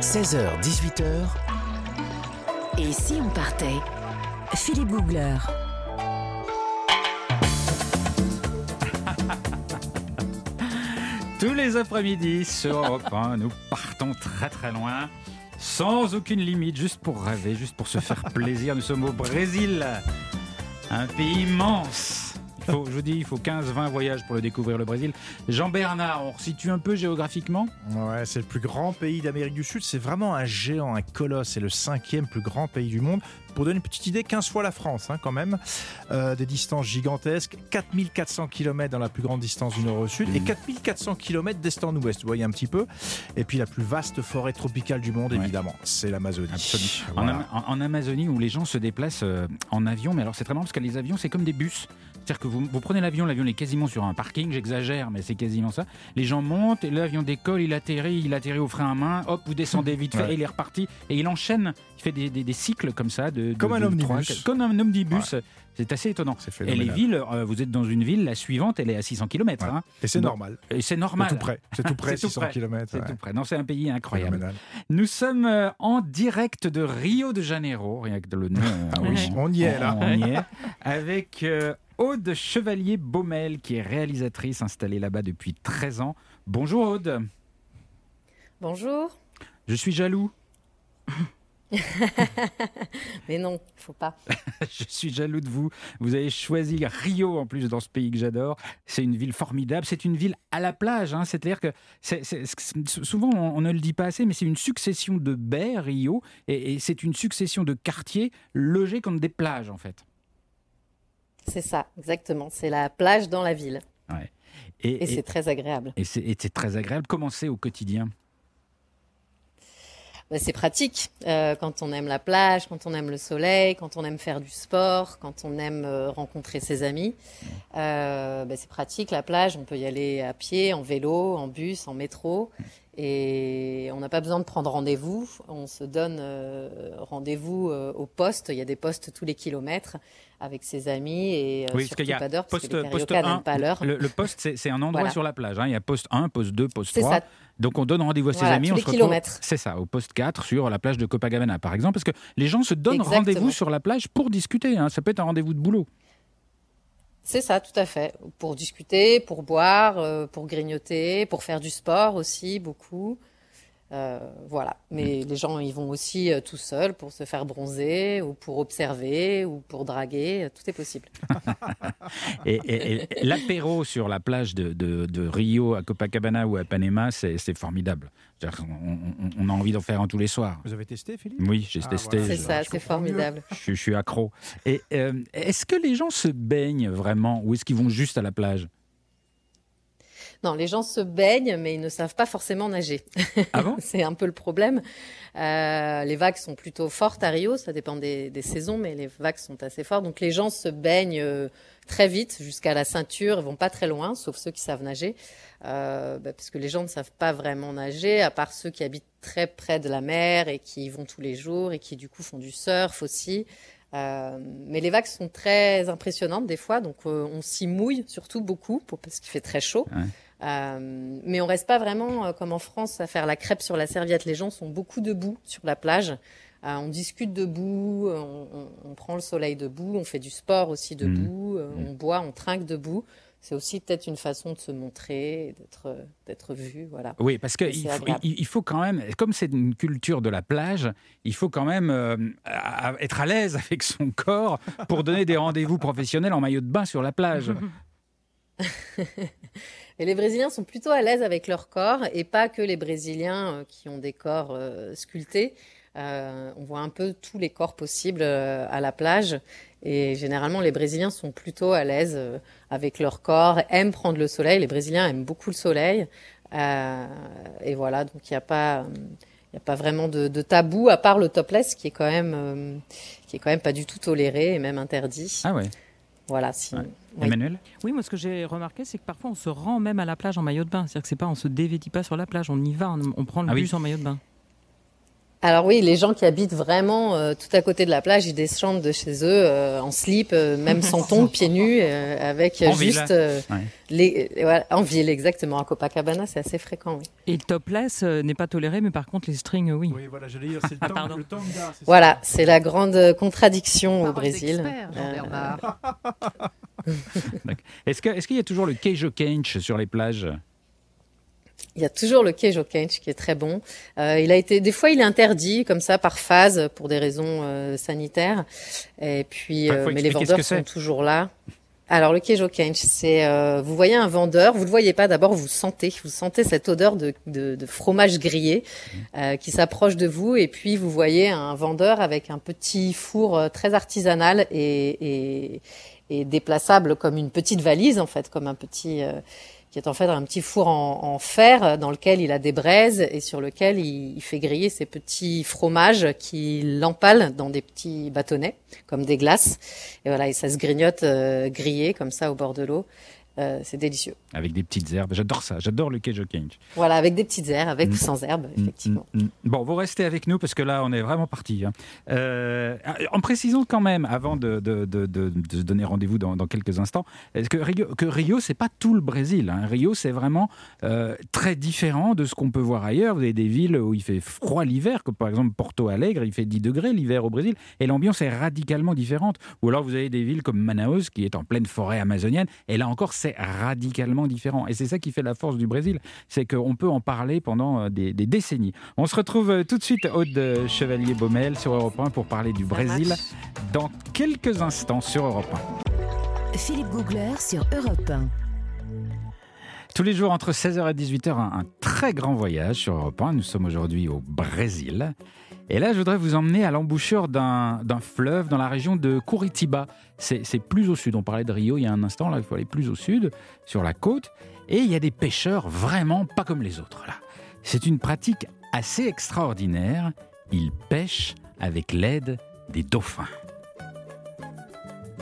16h, 18h, Et si on partait? Philippe Googler. Tous les après-midi sur Europe 1, nous partons très très loin, sans aucune limite, juste pour rêver, juste pour se faire plaisir. Nous sommes au Brésil, un pays immense. Faut, je vous dis, il faut 15-20 voyages pour le découvrir, le Brésil. Jean-Bernard, on resitue un peu géographiquement? Ouais, c'est le plus grand pays d'Amérique du Sud. C'est vraiment un géant, un colosse. C'est le cinquième plus grand pays du monde. Pour donner une petite idée, 15 fois la France, hein, quand même. Euh, des distances gigantesques. 4400 km dans la plus grande distance du nord au sud et 4400 km d'est en ouest. Vous voyez un petit peu. Et puis la plus vaste forêt tropicale du monde, Ouais. évidemment, c'est l'Amazonie. Absolument. Voilà. En, Am- en- en Amazonie, où les gens se déplacent euh, en avion, mais alors c'est très marrant parce que les avions, c'est comme des bus. C'est-à-dire que vous, vous prenez l'avion, l'avion est quasiment sur un parking, j'exagère, mais c'est quasiment ça. Les gens montent, l'avion décolle, il atterrit, il atterrit au frein à main, hop, vous descendez vite fait, Ouais. et il est reparti. Et il enchaîne, il fait des, des- des cycles comme ça. De, de- Comme un de omnibus. comme un omnibus. C'est assez étonnant. Et les villes, euh, vous êtes dans une ville, la suivante, elle est à 600 km. Ouais. Et c'est normal. Et c'est C'est normal. tout près. C'est tout près, C'est tout 600 près. km. C'est tout près. Non, c'est un pays incroyable. Phénoménal. Nous sommes euh, en direct de Rio de Janeiro, rien que de le nom. Ah oui, on y est là. On y est. Avec euh, Aude Chevalier-Baumel, qui est réalisatrice installée là-bas depuis 13 ans. Bonjour Aude, Bonjour. je suis jaloux. Mais non, il faut pas. Je suis jaloux de vous. Vous avez choisi Rio en plus dans ce pays que j'adore. C'est une ville formidable. C'est une ville à la plage. hein. C'est-à-dire que c'est- c'est- c'est- souvent on, on ne le dit pas assez, mais c'est une succession de baies Rio et, et c'est une succession de quartiers logés comme des plages en fait. C'est ça, exactement. C'est la plage dans la ville. Et, Et, et- c'est très agréable. et c'est très agréable. Comment c'est au quotidien? Bah, c'est pratique euh, quand on aime la plage, quand on aime le soleil, quand on aime faire du sport, quand on aime euh, rencontrer ses amis. Euh, bah, c'est pratique la plage. On peut y aller à pied, en vélo, en bus, en métro. Et on n'a pas besoin de prendre rendez-vous. On se donne euh, rendez-vous euh, au poste. Il y a des postes tous les kilomètres avec ses amis et euh, Oui, parce surtout y a pas d'heure parce que poste pas l'heure. Le, le poste, c'est un endroit Voilà. sur la plage. hein. Il y a poste 1, poste 2, poste C'est 3. ça, Donc on donne rendez-vous à ses Voilà, amis. tous on les se retrouve-. C'est ça, au poste 4 sur la plage de Copacabana par exemple. Parce que les gens se donnent rendez-vous sur la plage pour discuter. hein. Ça peut être un rendez-vous de boulot. C'est ça, tout à fait. Pour discuter, pour boire, euh, pour grignoter, pour faire du sport aussi, beaucoup. Euh, voilà. Mais Mm. les gens, ils vont aussi euh, tout seuls pour se faire bronzer ou pour observer ou pour draguer. euh, Tout est possible. Et, et- et l'apéro sur la plage de, de- de Rio à Copacabana ou à Panema, c'est formidable. On, on a envie d'en faire un tous les soirs. Vous avez testé, Philippe? Oui, j'ai Ah, testé. voilà. C'est je- ça, c'est formidable. Je, je suis accro. Et euh, est-ce que les gens se baignent vraiment ou est-ce qu'ils vont juste à la plage? Non, les gens se baignent, mais ils ne savent pas forcément nager. Ah bon C'est un peu le problème. Euh, les vagues sont plutôt fortes à Rio, ça dépend des, des saisons, mais les vagues sont assez fortes. Donc les gens se baignent euh, très vite jusqu'à la ceinture, ils vont pas très loin, sauf ceux qui savent nager, euh, bah, parce que les gens ne savent pas vraiment nager, à part ceux qui habitent très près de la mer et qui y vont tous les jours et qui du coup font du surf aussi. Euh, mais les vagues sont très impressionnantes des fois, donc euh, on s'y mouille surtout beaucoup pour, parce qu'il fait très chaud. Ouais. Euh, mais on reste pas vraiment euh, comme en France à faire la crêpe sur la serviette. Les gens sont beaucoup debout sur la plage. Euh, on discute debout, on, on- on prend le soleil debout, on fait du sport aussi debout, euh, on boit, on trinque debout. C'est aussi peut-être une façon de se montrer, d'être d'être vu, voilà. Oui, parce qu'il faut, il, quand même, comme c'est une culture de la plage, il faut quand même euh, être à l'aise avec son corps pour donner des rendez-vous professionnels en maillot de bain sur la plage. Et les Brésiliens sont plutôt à l'aise avec leur corps et pas que les Brésiliens euh, qui ont des corps euh, sculptés. Euh, on voit un peu tous les corps possibles à la plage et généralement les Brésiliens sont plutôt à l'aise avec leur corps, aiment prendre le soleil. Les Brésiliens aiment beaucoup le soleil et voilà donc il n'y a pas il n'y a pas vraiment de, tabou à part le topless qui est quand même qui est quand même pas du tout toléré et même interdit. Ah ouais. Voilà. Si, Ouais. oui. Emmanuel Oui, moi ce que j'ai remarqué, c'est que parfois on se rend même à la plage en maillot de bain. C'est-à-dire que c'est pas, on se dévêtit pas sur la plage, on y va, on, on prend le Ah oui. bus en maillot de bain. Alors oui, les gens qui habitent vraiment euh, tout à côté de la plage, ils descendent de chez eux euh, en slip, euh, même sans tongs, pieds nus, euh, avec En ville, juste euh, Ouais. les euh, voilà, en ville exactement. À Copacabana, c'est assez fréquent. Oui. Et le topless euh, n'est pas toléré, mais par contre les strings, oui. Oui, voilà, j'allais dire, c'est le, Pardon. le tanga. c'est ça Voilà, c'est la grande contradiction au Brésil. Euh. Est-ce que- est-ce qu'il y a toujours le queijo quench sur les plages? Il y a toujours le queijo quench qui est très bon. Euh, il a été, des fois, il est interdit comme ça par phase pour des raisons euh, sanitaires. Et puis, Ouais, euh, mais les vendeurs sont toujours là. Alors le queijo quench, c'est euh, vous voyez un vendeur, vous le voyez pas d'abord, vous sentez, vous sentez cette odeur de, de, de fromage grillé euh, qui s'approche de vous, et puis vous voyez un vendeur avec un petit four euh, très artisanal et, et, et déplaçable comme une petite valise en fait, comme un petit euh, qui est en fait un petit four en, fer dans lequel il a des braises et sur lequel il, il fait griller ses petits fromages qu'il empale dans des petits bâtonnets comme des glaces. Et voilà, et ça se grignote euh, grillé comme ça au bord de l'eau. Euh, c'est délicieux. Avec des petites herbes. J'adore ça. J'adore le queijo quench. Voilà, avec des petites herbes, avec Mm. ou sans herbes, Mm, effectivement. mm, mm. Bon, vous restez avec nous parce que là, on est vraiment parti. hein. Euh, en précisant quand même, avant de, de, donner rendez-vous dans, dans quelques instants, est-ce que Rio, que Rio, c'est pas tout le Brésil. hein. Rio, c'est vraiment euh, très différent de ce qu'on peut voir ailleurs. Vous avez des villes où il fait froid l'hiver, comme par exemple Porto Alegre, il fait 10 degrés l'hiver au Brésil, et l'ambiance est radicalement différente. Ou alors vous avez des villes comme Manaus, qui est en pleine forêt amazonienne, et là encore, c'est radicalement différent. Et c'est ça qui fait la force du Brésil, c'est qu'on peut en parler pendant euh, des, des décennies. On se retrouve euh, tout de suite, Aude Chevalier-Baumel, sur Europe 1 pour parler du Brésil dans quelques instants sur Europe 1. Philippe Googler sur Europe 1. Tous les jours entre 16h et 18h, un, un très grand voyage sur Europe 1. Nous sommes aujourd'hui au Brésil. Et là, je voudrais vous emmener à l'embouchure d'un fleuve dans la région de Curitiba. C'est plus au sud. On parlait de Rio il y a un instant. Là, il faut aller plus au sud, sur la côte. Et il y a des pêcheurs vraiment pas comme les autres. Là, c'est une pratique assez extraordinaire. Ils pêchent avec l'aide des dauphins.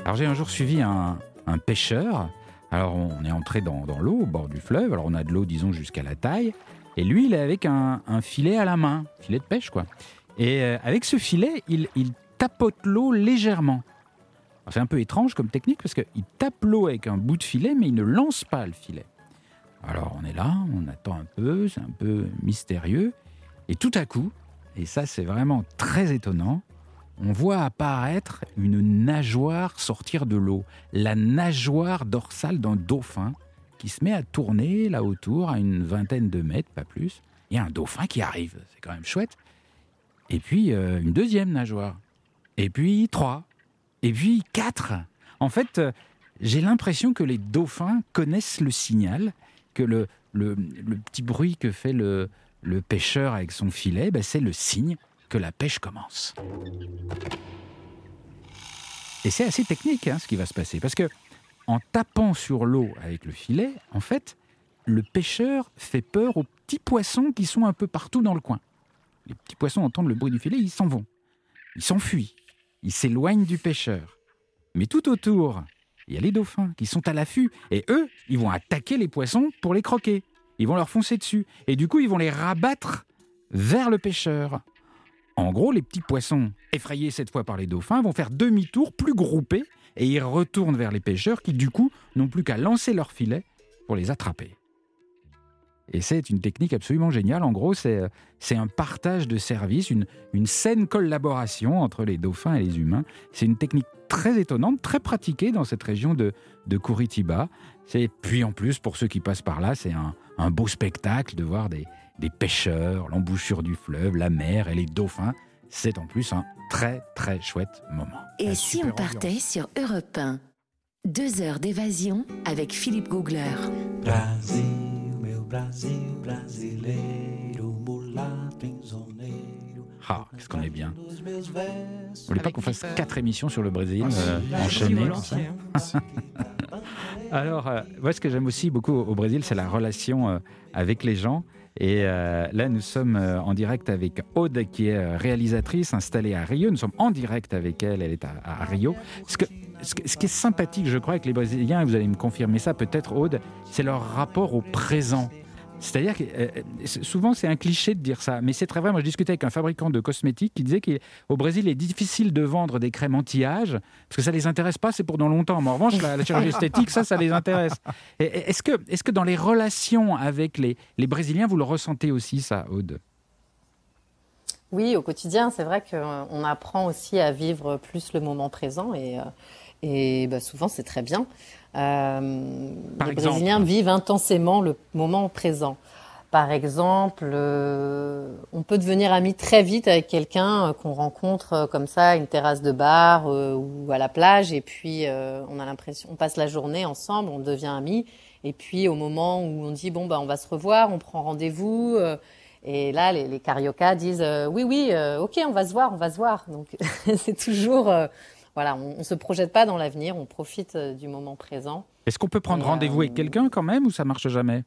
Alors j'ai un jour suivi un, pêcheur. Alors on est entré dans, l'eau au bord du fleuve. Alors on a de l'eau disons jusqu'à la taille. Et lui il est avec un filet à la main, filet de pêche quoi. Et euh, avec ce filet il, il tapote l'eau légèrement. C'est un peu étrange comme technique parce qu'il tape l'eau avec un bout de filet mais il ne lance pas le filet. Alors on est là, on attend un peu, c'est un peu mystérieux. Et tout à coup, et ça c'est vraiment très étonnant, on voit apparaître une nageoire sortir de l'eau, la nageoire dorsale d'un dauphin qui se met à tourner là autour à une vingtaine de mètres, pas plus. Il y a un dauphin qui arrive, c'est quand même chouette. Et puis euh, une deuxième nageoire. Et puis trois. Et puis quatre. En fait, euh, j'ai l'impression que les dauphins connaissent le signal, que le, le, petit bruit que fait le, le pêcheur avec son filet, ben, c'est le signe que la pêche commence. Et c'est assez technique hein, ce qui va se passer, parce que en tapant sur l'eau avec le filet, en fait, le pêcheur fait peur aux petits poissons qui sont un peu partout dans le coin. Les petits poissons entendent le bruit du filet, ils s'en vont. Ils s'enfuient. Ils s'éloignent du pêcheur. Mais tout autour, il y a les dauphins qui sont à l'affût. Et eux, ils vont attaquer les poissons pour les croquer. Ils vont leur foncer dessus. Et du coup, ils vont les rabattre vers le pêcheur. En gros, les petits poissons, effrayés cette fois par les dauphins, vont faire demi-tour, plus groupés, et ils retournent vers les pêcheurs qui, du coup, n'ont plus qu'à lancer leur filet pour les attraper. Et c'est une technique absolument géniale. En gros, c'est euh, c'est un partage de services, une, une saine collaboration entre les dauphins et les humains. C'est une technique très étonnante, très pratiquée dans cette région de, de Curitiba. C'est- Puis en plus, pour ceux qui passent par là, c'est un, un beau spectacle de voir des, des pêcheurs, l'embouchure du fleuve, la mer et les dauphins. C'est en plus un très très chouette moment. Et si on partait ambiance. sur Europe 1 Deux heures d'évasion avec Philippe Googler. Brasil, Brasil brasileiro, mulato insoneiro. Ah, qu'est-ce qu'on est bien. Vous voulez pas qu'on fasse quatre émissions sur le Brésil Ah, euh, enchaînées hein. Alors, euh, moi, ce que j'aime aussi beaucoup au Brésil, c'est la relation euh, avec les gens. Et euh, là, nous sommes euh, en direct avec Aude, qui est euh, réalisatrice installée à Rio. Nous sommes en direct avec elle, elle est à, à Rio. Ce, que, ce, qui est sympathique, je crois, avec les Brésiliens, et vous allez me confirmer ça peut-être, Aude, c'est leur rapport au présent. C'est-à-dire que euh, c'est- souvent c'est un cliché de dire ça, mais c'est très vrai. Moi, je discutais avec un fabricant de cosmétiques qui disait qu'au Brésil, il est difficile de vendre des crèmes anti-âge parce que ça les intéresse pas, c'est pour dans longtemps. Mais en revanche, la, chirurgie esthétique, ça, ça les intéresse. Est-ce que, est-ce que dans les relations avec les, les Brésiliens, vous le ressentez aussi, ça, Aude? Oui, au quotidien, c'est vrai qu'on apprend aussi à vivre plus le moment présent et, euh, et bah, souvent c'est très bien. Euh, les exemple Brésiliens vivent intensément le moment présent. Par exemple, euh, on peut devenir ami très vite avec quelqu'un euh, qu'on rencontre euh, comme ça, à une terrasse de bar euh, ou à la plage, et puis euh, on a l'impression, on passe la journée ensemble, on devient amis, et puis au moment où on dit bon bah on va se revoir, on prend rendez-vous. euh, et là, les, les cariocas disent euh, oui, oui, euh, ok, on va se voir, on va se voir. Donc c'est toujours, euh, voilà, on, on se projette pas dans l'avenir, on profite euh, du moment présent. Est-ce qu'on peut prendre Et, rendez-vous avec euh, quelqu'un quand même ou ça marche jamais?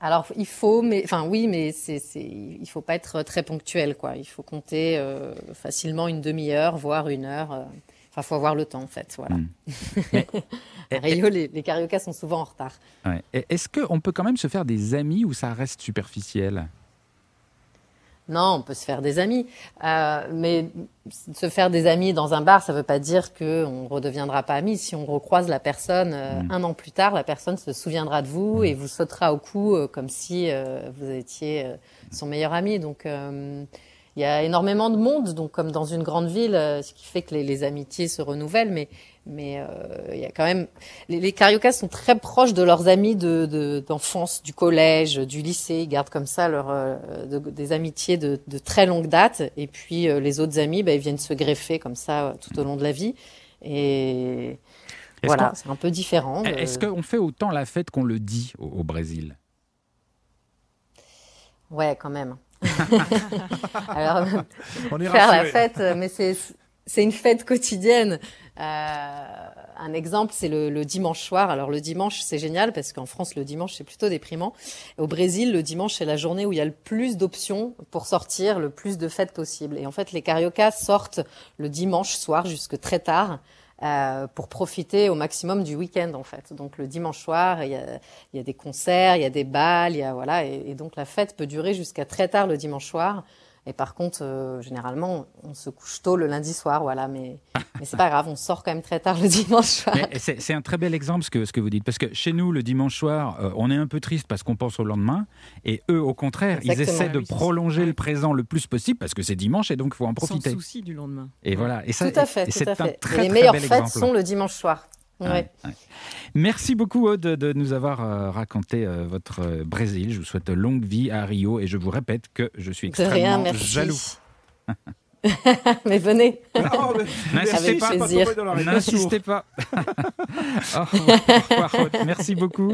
Alors il faut, mais enfin oui, mais c'est, c'est, il faut pas être très ponctuel, quoi. Il faut compter euh, facilement une demi-heure, voire une heure. euh, Enfin, faut avoir le temps, en fait. Voilà. Mm. à Rio, les, les cariocas sont souvent en retard. Ouais. Est-ce qu'on peut quand même se faire des amis ou ça reste superficiel? Non, on peut se faire des amis, Euh, mais se faire des amis dans un bar, ça ne veut pas dire qu'on ne redeviendra pas amis. Si on recroise la personne euh, Mm. un an plus tard, la personne se souviendra de vous et vous sautera au cou euh, comme si euh, vous étiez euh, son meilleur ami. Donc, euh, il y a énormément de monde, donc comme dans une grande ville, euh, ce qui fait que les, les amitiés se renouvellent. Mais, mais euh, il y a quand même les, les cariocas sont très proches de leurs amis de, de- d'enfance, du collège, du lycée. Ils gardent comme ça leur, euh, de- des amitiés de, de très longue date. Et puis euh, les autres amis, bah, ils viennent se greffer comme ça tout au long de la vie. Et voilà, c'est un peu différent. Est-ce qu'on fait autant la fête qu'on le dit au, au Brésil? Ouais, quand même. Alors, On est faire la fête, mais c'est c'est une fête quotidienne. Euh, un exemple, c'est le, le dimanche soir. Alors le dimanche, c'est génial parce qu'en France, le dimanche, c'est plutôt déprimant. Au Brésil, le dimanche, c'est la journée où il y a le plus d'options pour sortir, le plus de fêtes possibles. Et en fait, les cariocas sortent le dimanche soir jusque très tard. Euh, pour profiter au maximum du week-end en fait. Donc le dimanche soir, il y a, il y a des concerts, il y a des balles, il y a voilà, et, et donc la fête peut durer jusqu'à très tard le dimanche soir. Et par contre, euh, généralement, on se couche tôt le lundi soir, voilà. Mais, mais c'est pas grave, on sort quand même très tard le dimanche soir. C'est un très bel exemple ce que, ce que vous dites. Parce que chez nous, le dimanche soir, euh, on est un peu triste parce qu'on pense au lendemain. Et eux, au contraire, ils essaient de prolonger le présent le plus possible parce que c'est dimanche et donc il faut en Sans profiter. souci du lendemain. Et voilà. Et ça, tout à fait, et tout c'est à un fait. Et très, les très meilleures bel fêtes exemple. sont le dimanche soir. Ouais. Ouais, ouais. Merci beaucoup Aude de nous avoir euh, raconté euh, votre euh, Brésil. Je vous souhaite longue vie à Rio et je vous répète que je suis De extrêmement rien, merci. jaloux. mais venez. N'insistez pas, au revoir, au revoir, Aude. Merci beaucoup.